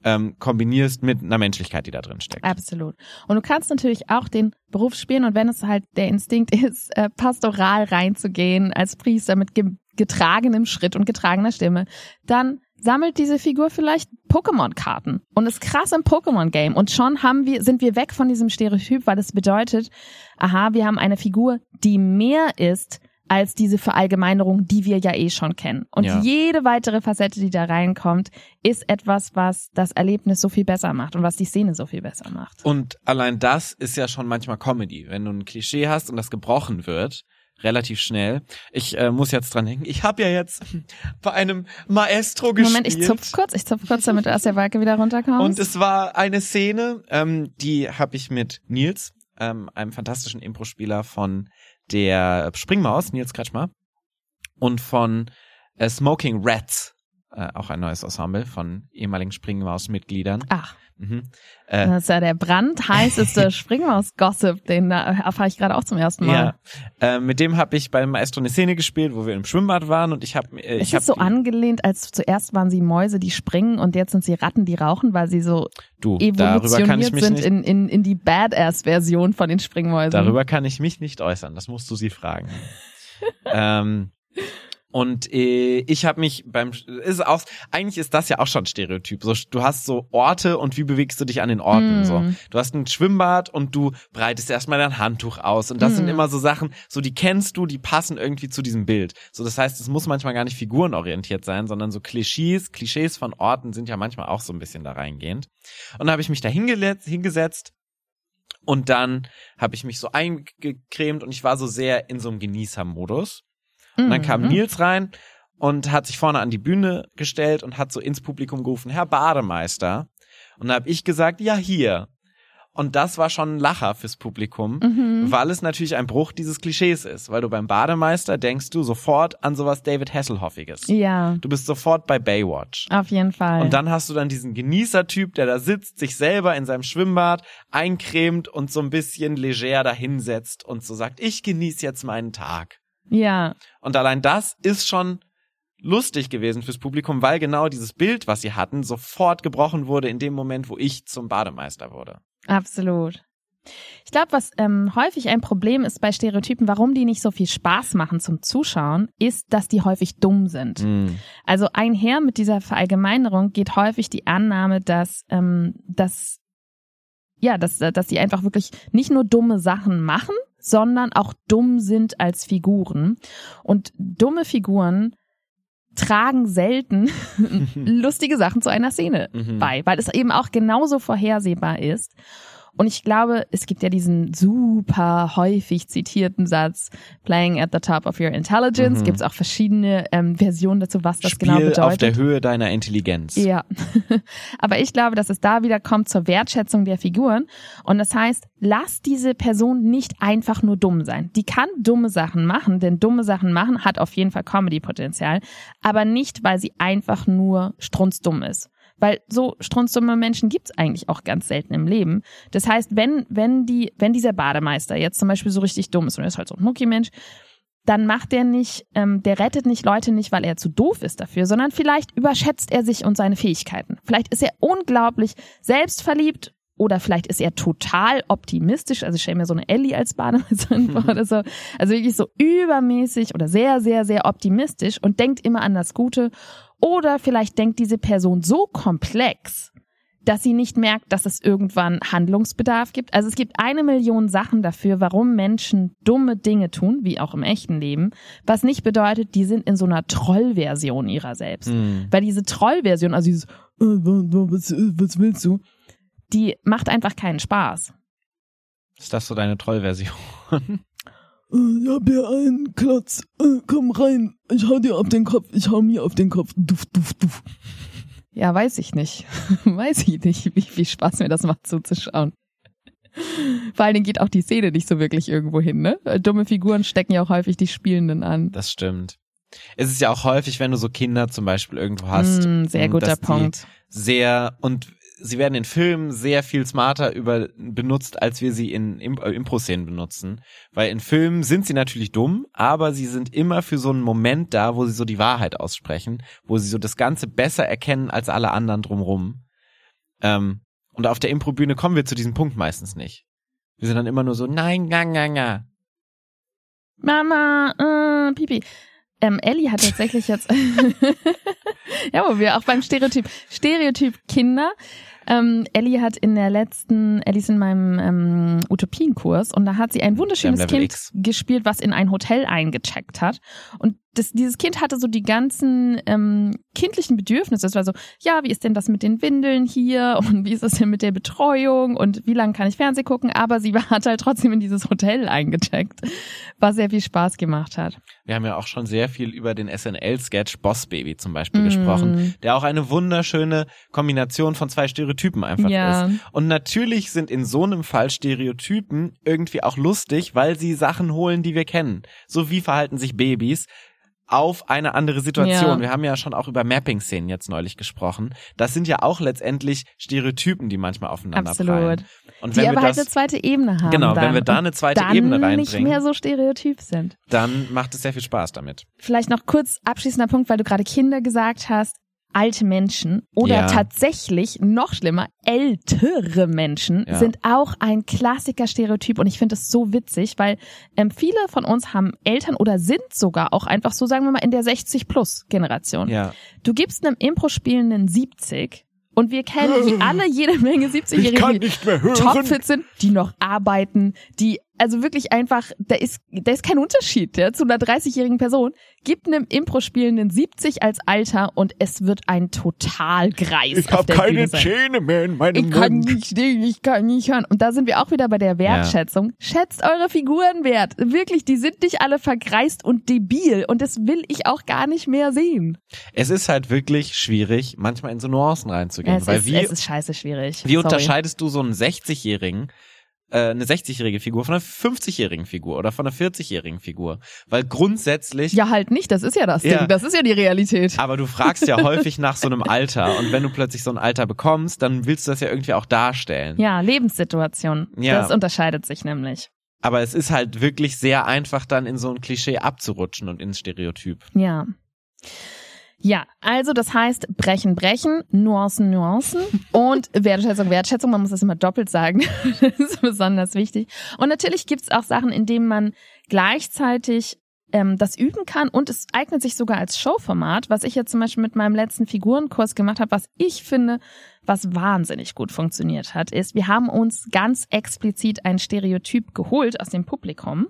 ähm, kombinierst mit einer Menschlichkeit, die da drin steckt. Absolut. Und du kannst natürlich auch den Beruf spielen und wenn es halt der Instinkt ist, äh, pastoral reinzugehen als Priester mit ge getragenem Schritt und getragener Stimme, dann sammelt diese Figur vielleicht Pokémon-Karten und ist krass im Pokémon-Game und schon haben wir, sind wir weg von diesem Stereotyp, weil das bedeutet, aha, wir haben eine Figur, die mehr ist als diese Verallgemeinerung, die wir ja eh schon kennen. Und Ja. jede weitere Facette, die da reinkommt, ist etwas, was das Erlebnis so viel besser macht und was die Szene so viel besser macht. Und allein das ist ja schon manchmal Comedy, wenn du ein Klischee hast und das gebrochen wird, relativ schnell. Ich äh, muss jetzt dran denken, ich habe ja jetzt bei einem Maestro gespielt. Moment, ich zupf kurz, ich zupf kurz, damit du aus der Wolke wieder runterkommst. Und es war eine Szene, ähm, die habe ich mit Nils, ähm, einem fantastischen Impro-Spieler von der Springmaus, Nils Kretschmer, und von äh, Smoking Rats äh, auch ein neues Ensemble von ehemaligen Springmaus-Mitgliedern. Ach, Mhm. Äh, das ist ja der brandheißeste Springmaus-Gossip, den da erfahre ich gerade auch zum ersten Mal. ja, äh, mit dem habe ich beim Maestro eine Szene gespielt, wo wir im Schwimmbad waren und ich habe äh, Es ich ist so angelehnt, als zuerst waren sie Mäuse, die springen und jetzt sind sie Ratten, die rauchen, weil sie so du, darüber kann ich evolutioniert mich sind in, in, in die Badass-Version von den Springmäusen. darüber kann ich mich nicht äußern. Das musst du sie fragen. ähm, und äh, ich habe mich beim ist auch eigentlich ist das ja auch schon Stereotyp. So du hast so Orte und wie bewegst du dich an den Orten Mm. so. Du hast ein Schwimmbad und du breitest erstmal dein Handtuch aus und das sind Mm. immer so Sachen, so die kennst du, die passen irgendwie zu diesem Bild. So das heißt, es muss manchmal gar nicht figurenorientiert sein, sondern so Klischees, Klischees von Orten sind ja manchmal auch so ein bisschen da reingehend. Und da habe ich mich da hingesetzt und dann habe ich mich so eingecremt und ich war so sehr in so einem Genießermodus. Und dann kam Mhm. Nils rein und hat sich vorne an die Bühne gestellt und hat so ins Publikum gerufen, Herr Bademeister. Und da habe ich gesagt, ja, hier. Und das war schon ein Lacher fürs Publikum, Mhm. weil es natürlich ein Bruch dieses Klischees ist. Weil du beim Bademeister denkst du sofort an sowas David Hasselhoffiges. Ja, Du bist sofort bei Baywatch. auf jeden Fall. Und dann hast du dann diesen Genießertyp, der da sitzt, sich selber in seinem Schwimmbad eincremt und so ein bisschen leger dahinsetzt und so sagt, ich genieße jetzt meinen Tag. Ja, Und allein das ist schon lustig gewesen fürs Publikum, weil genau dieses Bild, was sie hatten, sofort gebrochen wurde in dem Moment, wo ich zum Bademeister wurde. absolut. Ich glaube, was ähm, häufig ein Problem ist bei Stereotypen, warum die nicht so viel Spaß machen zum Zuschauen, ist, dass die häufig dumm sind. Also einher mit dieser Verallgemeinerung geht häufig die Annahme, dass, ähm, dass ja, dass, äh, dass sie einfach wirklich nicht nur dumme Sachen machen, sondern auch dumm sind als Figuren. Und dumme Figuren tragen selten lustige Sachen zu einer Szene Mhm. bei, weil es eben auch genauso vorhersehbar ist. Und ich glaube, es gibt ja diesen super häufig zitierten Satz, playing at the top of your intelligence. Mhm. Gibt es auch verschiedene ähm, Versionen dazu, was das Spiel genau bedeutet. auf der Höhe deiner Intelligenz. Ja, aber ich glaube, dass es da wieder kommt zur Wertschätzung der Figuren. Und das heißt, lass diese Person nicht einfach nur dumm sein. Die kann dumme Sachen machen, denn dumme Sachen machen hat auf jeden Fall Comedy-Potenzial, aber nicht, weil sie einfach nur strunzdumm ist. Weil so strunzdumme Menschen gibt's eigentlich auch ganz selten im Leben. Das heißt, wenn, wenn die, wenn dieser Bademeister jetzt zum Beispiel so richtig dumm ist und er ist halt so ein Mucki-Mensch, dann macht der nicht, ähm, der rettet nicht Leute nicht, weil er zu doof ist dafür, sondern vielleicht überschätzt er sich und seine Fähigkeiten. Vielleicht ist er unglaublich selbstverliebt oder vielleicht ist er total optimistisch. Also ich stelle mir so eine Ellie als Bademeisterin vor oder so. Also wirklich so übermäßig oder sehr, sehr, sehr optimistisch und denkt immer an das Gute. Oder vielleicht denkt diese Person so komplex, dass sie nicht merkt, dass es irgendwann Handlungsbedarf gibt. Also es gibt eine Million Sachen dafür, warum Menschen dumme Dinge tun, wie auch im echten Leben, was nicht bedeutet, die sind in so einer Trollversion ihrer selbst. Mhm. Weil diese Trollversion, also dieses, äh, was, was willst du, die macht einfach keinen Spaß. Ist das so deine Trollversion? Ich hab hier einen Klotz. Äh, Komm rein. Ich hau dir auf den Kopf. Ich hau mir auf den Kopf. Duff, duff, duff. Ja, weiß ich nicht. weiß ich nicht, wie viel Spaß mir das macht zuzuschauen. Vor allen Dingen geht auch die Szene nicht so wirklich irgendwo hin, ne? Dumme Figuren stecken ja auch häufig die Spielenden an. Das stimmt. Es ist ja auch häufig, wenn du so Kinder zum Beispiel irgendwo hast. Mm, sehr m, guter dass die Punkt. Sehr, und sie werden in Filmen sehr viel smarter über, benutzt, als wir sie in äh, Impro-Szenen benutzen. Weil in Filmen sind sie natürlich dumm, aber sie sind immer für so einen Moment da, wo sie so die Wahrheit aussprechen, wo sie so das Ganze besser erkennen als alle anderen drumrum. Ähm, und auf der Impro-Bühne kommen wir zu diesem Punkt meistens nicht. Wir sind dann immer nur so, nein, ga, ga, ga. Mama, äh, Pipi. Ähm, Ellie hat tatsächlich jetzt, ja, wo wir auch beim Stereotyp, Stereotyp Kinder. Ähm, Ellie hat in der letzten, Ellie ist in meinem ähm, Utopienkurs und da hat sie ein wunderschönes Kind X. gespielt, was in ein Hotel eingecheckt hat. Und das, dieses Kind hatte so die ganzen ähm, kindlichen Bedürfnisse. Es war so, ja, wie ist denn das mit den Windeln hier und wie ist das denn mit der Betreuung und wie lange kann ich Fernsehen gucken? Aber sie hat halt trotzdem in dieses Hotel eingecheckt, was sehr viel Spaß gemacht hat. Wir haben ja auch schon sehr viel über den SNL-Sketch Boss Baby zum Beispiel Mm. gesprochen, der auch eine wunderschöne Kombination von zwei Stereotypen einfach Ja. ist. Und natürlich sind in so einem Fall Stereotypen irgendwie auch lustig, weil sie Sachen holen, die wir kennen. So wie verhalten sich Babys. Auf eine andere Situation. Ja. Wir haben ja schon auch über Mapping-Szenen jetzt neulich gesprochen. Das sind ja auch letztendlich Stereotypen, die manchmal aufeinander Absolut. prallen. Und Die wenn aber wir halt das, eine zweite Ebene haben. Genau, dann. wenn wir da eine zweite dann Ebene nicht reinbringen. mehr so stereotyp sind. dann macht es sehr viel Spaß damit. Vielleicht noch kurz abschließender Punkt, weil du gerade Kinder gesagt hast. Alte Menschen oder Ja. tatsächlich noch schlimmer, ältere Menschen Ja. sind auch ein Klassiker-Stereotyp und ich finde es so witzig, weil ähm, viele von uns haben Eltern oder sind sogar auch einfach so, sagen wir mal, in der 60-Plus-Generation. Ja. Du gibst einem Impro-Spielenden 70 und wir kennen alle jede Menge 70-Jährige, die topfit sind, die noch arbeiten, die also wirklich einfach, da ist, da ist kein Unterschied ja, zu einer 30-jährigen Person. Gib einem Impro-Spielenden 70 als Alter und es wird ein Totalgreis auf der Bühne sein. Zähne mehr in meinem Ich kann nicht stehen, ich kann nicht hören. Und da sind wir auch wieder bei der Wertschätzung. Schätzt eure Figuren wert. Wirklich, die sind nicht alle vergreist und debil. Und das will ich auch gar nicht mehr sehen. Es ist halt wirklich schwierig, manchmal in so Nuancen reinzugehen. Es weil ist, wie, es ist scheiße schwierig. wie Sorry. unterscheidest du so einen 60-Jährigen, äh, eine 60-jährige Figur von einer 50-jährigen Figur oder von einer 40-jährigen Figur? Weil grundsätzlich Ja, halt nicht. Das ist ja das Ja. Ding. Das ist ja die Realität. Aber du fragst ja häufig nach so einem Alter und wenn du plötzlich so ein Alter bekommst, dann willst du das ja irgendwie auch darstellen. Ja, Lebenssituation. Ja. Das unterscheidet sich nämlich. Aber es ist halt wirklich sehr einfach dann in so ein Klischee abzurutschen und ins Stereotyp. Ja. Ja, also das heißt brechen, brechen, Nuancen, Nuancen und Wertschätzung, Wertschätzung. Man muss das immer doppelt sagen. das ist besonders wichtig. Und natürlich gibt's auch Sachen, in denen man gleichzeitig ähm, das üben kann und es eignet sich sogar als Showformat, was ich jetzt zum Beispiel mit meinem letzten Figurenkurs gemacht habe, was ich finde, was wahnsinnig gut funktioniert hat, ist, wir haben uns ganz explizit ein Stereotyp geholt aus dem Publikum.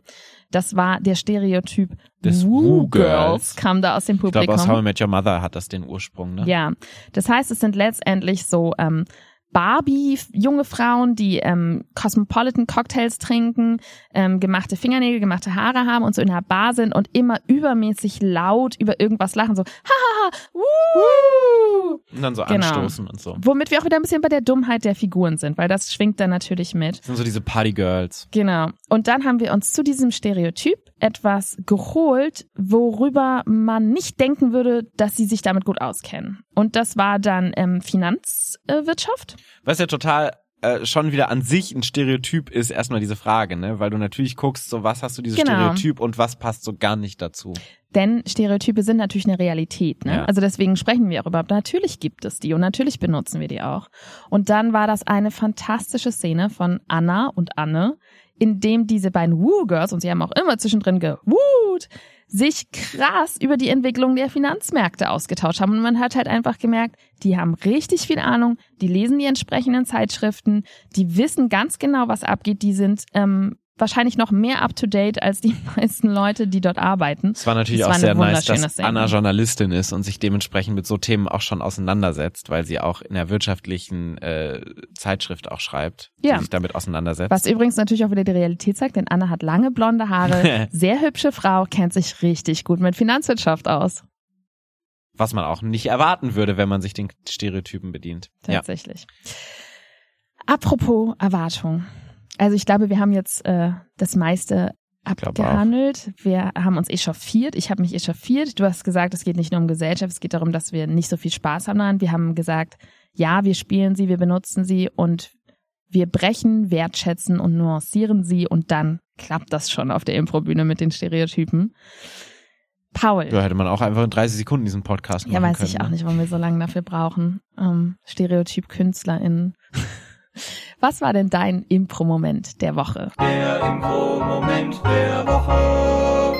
Das war der Stereotyp Des Woo Woo Girls, Girls. kam da aus dem Ich Publikum. glaube, aus How I Met Your Mother hat das den Ursprung, ne? Ja, das heißt, es sind letztendlich so ähm, Barbie, junge Frauen, die ähm, Cosmopolitan Cocktails trinken, ähm, gemachte Fingernägel, gemachte Haare haben und so in einer Bar sind und immer übermäßig laut über irgendwas lachen, so hahaha, wuhu, Und dann so Genau. anstoßen und so. womit wir auch wieder ein bisschen bei der Dummheit der Figuren sind, weil das schwingt dann natürlich mit. Das sind so diese Partygirls. Genau. Und dann haben wir uns zu diesem Stereotyp etwas geholt, worüber man nicht denken würde, dass sie sich damit gut auskennen. Und das war dann ähm, Finanzwirtschaft. Was ja total äh, schon wieder an sich ein Stereotyp ist, erstmal diese Frage, ne? Weil du natürlich guckst, so was hast du dieses Genau. Stereotyp und was passt so gar nicht dazu. Denn Stereotype sind natürlich eine Realität. Ne? Ja. Also deswegen sprechen wir auch überhaupt. Natürlich gibt es die und natürlich benutzen wir die auch. Und dann war das eine fantastische Szene von Anna und Anne, in dem diese beiden Woo-Girls, und sie haben auch immer zwischendrin gewoot, sich krass über die Entwicklung der Finanzmärkte ausgetauscht haben. Und man hat halt einfach gemerkt, die haben richtig viel Ahnung, die lesen die entsprechenden Zeitschriften, die wissen ganz genau, was abgeht, die sind ähm, wahrscheinlich noch mehr up-to-date als die meisten Leute, die dort arbeiten. Es war natürlich Das auch war sehr nice, dass. Anna Journalistin ist und sich dementsprechend mit so Themen auch schon auseinandersetzt, weil sie auch in der wirtschaftlichen äh, Zeitschrift auch schreibt, Ja. die sich damit auseinandersetzt. Was übrigens natürlich auch wieder die Realität zeigt, denn Anna hat lange blonde Haare, sehr hübsche Frau, kennt sich richtig gut mit Finanzwirtschaft aus. Was man auch nicht erwarten würde, wenn man sich den Stereotypen bedient. Ja. Tatsächlich. Apropos Erwartung. Also ich glaube, wir haben jetzt äh, das meiste abgehandelt. Wir haben uns echauffiert. Ich habe mich echauffiert. Du hast gesagt, es geht nicht nur um Gesellschaft, es geht darum, dass wir nicht so viel Spaß haben daran. Wir haben gesagt, ja, wir spielen sie, wir benutzen sie und wir brechen, wertschätzen und nuancieren sie und dann klappt das schon auf der Improbühne mit den Stereotypen. Paul. Da hätte man auch einfach in 30 Sekunden diesen Podcast Ja, machen weiß können. ich auch ne? nicht, warum wir so lange dafür brauchen. Ähm, Stereotyp KünstlerInnen. Was war denn dein Impro-Moment der Woche? Der Impro-Moment der Woche.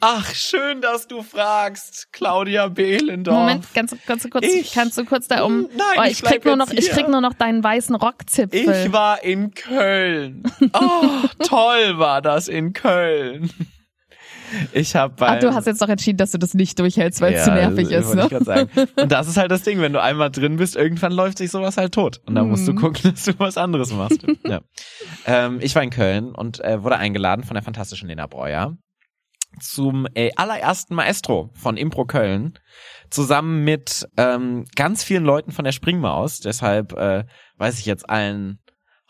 Ach, schön, dass du fragst, Claudia Behlendorf. Moment, ganz, ganz kurz, Ich- kannst du kurz da um? Nein, oh, ich ich krieg nur noch, ich krieg nur noch deinen weißen Rockzipfel. Ich war in Köln. Oh, toll war das in Köln. Ich habe bei Ach, du hast jetzt doch entschieden, dass du das nicht durchhältst, weil es zu nervig ist, ne? Ich sagen. Und das ist halt das Ding, wenn du einmal drin bist, irgendwann läuft sich sowas halt tot. Und dann musst du Mhm. gucken, dass du was anderes machst. ja. ähm, ich war in Köln und äh, wurde eingeladen von der fantastischen Lena Breuer zum äh, allerersten Maestro von Impro Köln zusammen mit ähm, ganz vielen Leuten von der Springmaus. Deshalb äh, weiß ich jetzt allen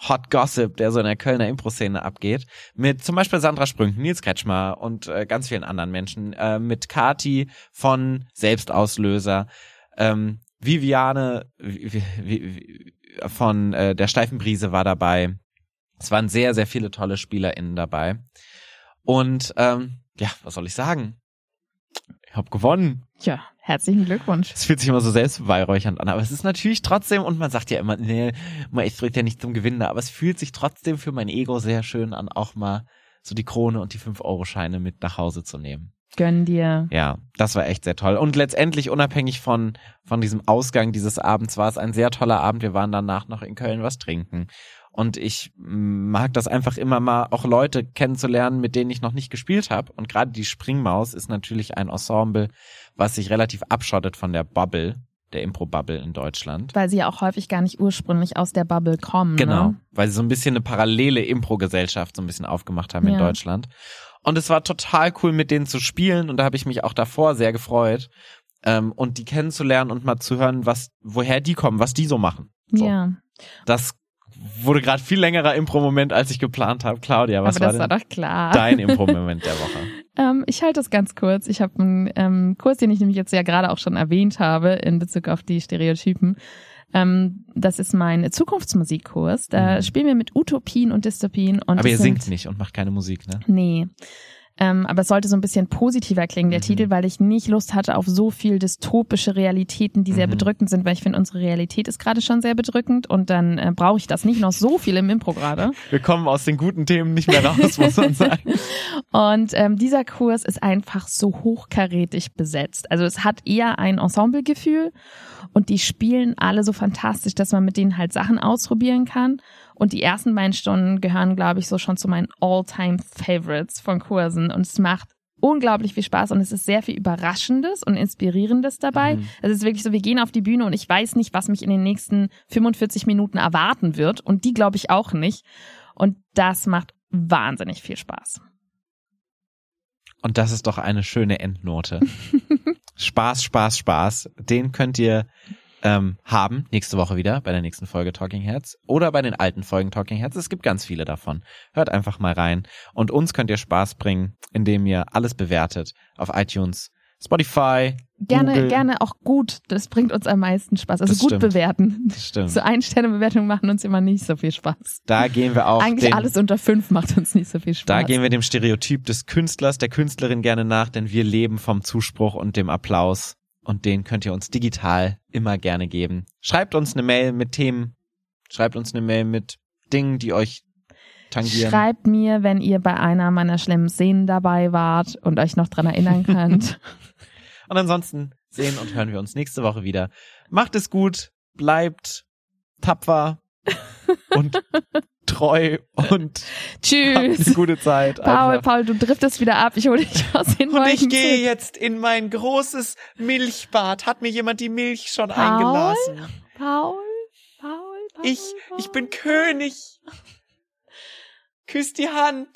Hot Gossip, der so in der Kölner Impro-Szene abgeht, mit zum Beispiel Sandra Sprünken, Nils Kretschmer und äh, ganz vielen anderen Menschen, äh, mit Kati von Selbstauslöser, ähm, Viviane von äh, der Steifen Brise war dabei. Es waren sehr, sehr viele tolle SpielerInnen dabei. Und ähm, ja, was soll ich sagen? Ich habe gewonnen. Ja, herzlichen Glückwunsch. Es fühlt sich immer so selbstbeweihräuchernd an, aber es ist natürlich trotzdem, und man sagt ja immer, nee, man ich drückt ja nicht zum Gewinnen, aber es fühlt sich trotzdem für mein Ego sehr schön an, auch mal so die Krone und die 5-Euro-Scheine mit nach Hause zu nehmen. Gönn dir. Ja, das war echt sehr toll. Und letztendlich, unabhängig von, von diesem Ausgang dieses Abends, war es ein sehr toller Abend. Wir waren danach noch in Köln was trinken. Und ich mag das einfach immer mal, auch Leute kennenzulernen, mit denen ich noch nicht gespielt habe. Und gerade die Springmaus ist natürlich ein Ensemble, was sich relativ abschottet von der Bubble, der Impro-Bubble in Deutschland. Weil sie ja auch häufig gar nicht ursprünglich aus der Bubble kommen. Genau, Ne? weil sie so ein bisschen eine parallele Impro-Gesellschaft so ein bisschen aufgemacht haben in Ja. Deutschland. Und es war total cool, mit denen zu spielen. Und da habe ich mich auch davor sehr gefreut. Ähm, und die kennenzulernen und mal zu hören, was, woher die kommen, was die so machen. So. Ja, Das wurde gerade viel längerer Impro-Moment, als ich geplant habe. Claudia, was aber das war war doch klar. dein Impro-Moment der Woche? Ähm, ich halte das ganz kurz. Ich habe einen ähm, Kurs, den ich nämlich jetzt ja gerade auch schon erwähnt habe in Bezug auf die Stereotypen. Ähm, das ist mein Zukunftsmusikkurs. Da Mhm. spielen wir mit Utopien und Dystopien. Und Aber ihr singt nicht und macht keine Musik, ne? Nee. Ähm, aber es sollte so ein bisschen positiver klingen, der Mhm. Titel, weil ich nicht Lust hatte auf so viel dystopische Realitäten, die sehr Mhm. bedrückend sind, weil ich finde, unsere Realität ist gerade schon sehr bedrückend und dann äh, brauche ich das nicht noch so viel im Impro gerade. Wir kommen aus den guten Themen nicht mehr raus, muss man sagen. Und ähm, dieser Kurs ist einfach so hochkarätig besetzt. Also es hat eher ein Ensemblegefühl und die spielen alle so fantastisch, dass man mit denen halt Sachen ausprobieren kann. Und die ersten beiden Stunden gehören, glaube ich, so schon zu meinen All-Time-Favorites von Kursen. Und es macht unglaublich viel Spaß und es ist sehr viel Überraschendes und Inspirierendes dabei. Mhm. Es ist wirklich so, wir gehen auf die Bühne und ich weiß nicht, was mich in den nächsten 45 Minuten erwarten wird. Und die glaube ich auch nicht. Und das macht wahnsinnig viel Spaß. Und das ist doch eine schöne Endnote. Spaß, Spaß, Spaß. Den könnt ihr ähm, haben nächste Woche wieder bei der nächsten Folge Talking Heads oder bei den alten Folgen Talking Heads. Es gibt ganz viele davon. Hört einfach mal rein. Und uns könnt ihr Spaß bringen, indem ihr alles bewertet auf iTunes, Spotify. Gerne, Google. gerne auch gut. Das bringt uns am meisten Spaß. Also Das gut stimmt. bewerten. Das stimmt. So Ein-Sterne-Bewertungen machen uns immer nicht so viel Spaß. Da gehen wir auch Eigentlich den, alles unter fünf macht uns nicht so viel Spaß. Da gehen wir dem Stereotyp des Künstlers, der Künstlerin gerne nach, denn wir leben vom Zuspruch und dem Applaus. Und den könnt ihr uns digital immer gerne geben. Schreibt uns eine Mail mit Themen. Schreibt uns eine Mail mit Dingen, die euch tangieren. Schreibt mir, wenn ihr bei einer meiner schlimmen Szenen dabei wart und euch noch dran erinnern könnt. Und ansonsten sehen und hören wir uns nächste Woche wieder. Macht es gut, bleibt tapfer und treu und habt eine Tschüss. gute Zeit. Paul, einfach. Paul, du driftest wieder ab. Ich hole dich aus den Und ich gehe jetzt in mein großes Milchbad. Hat mir jemand die Milch schon Paul? eingelassen? Paul, Paul, Paul. Ich, ich bin König. Küss die Hand.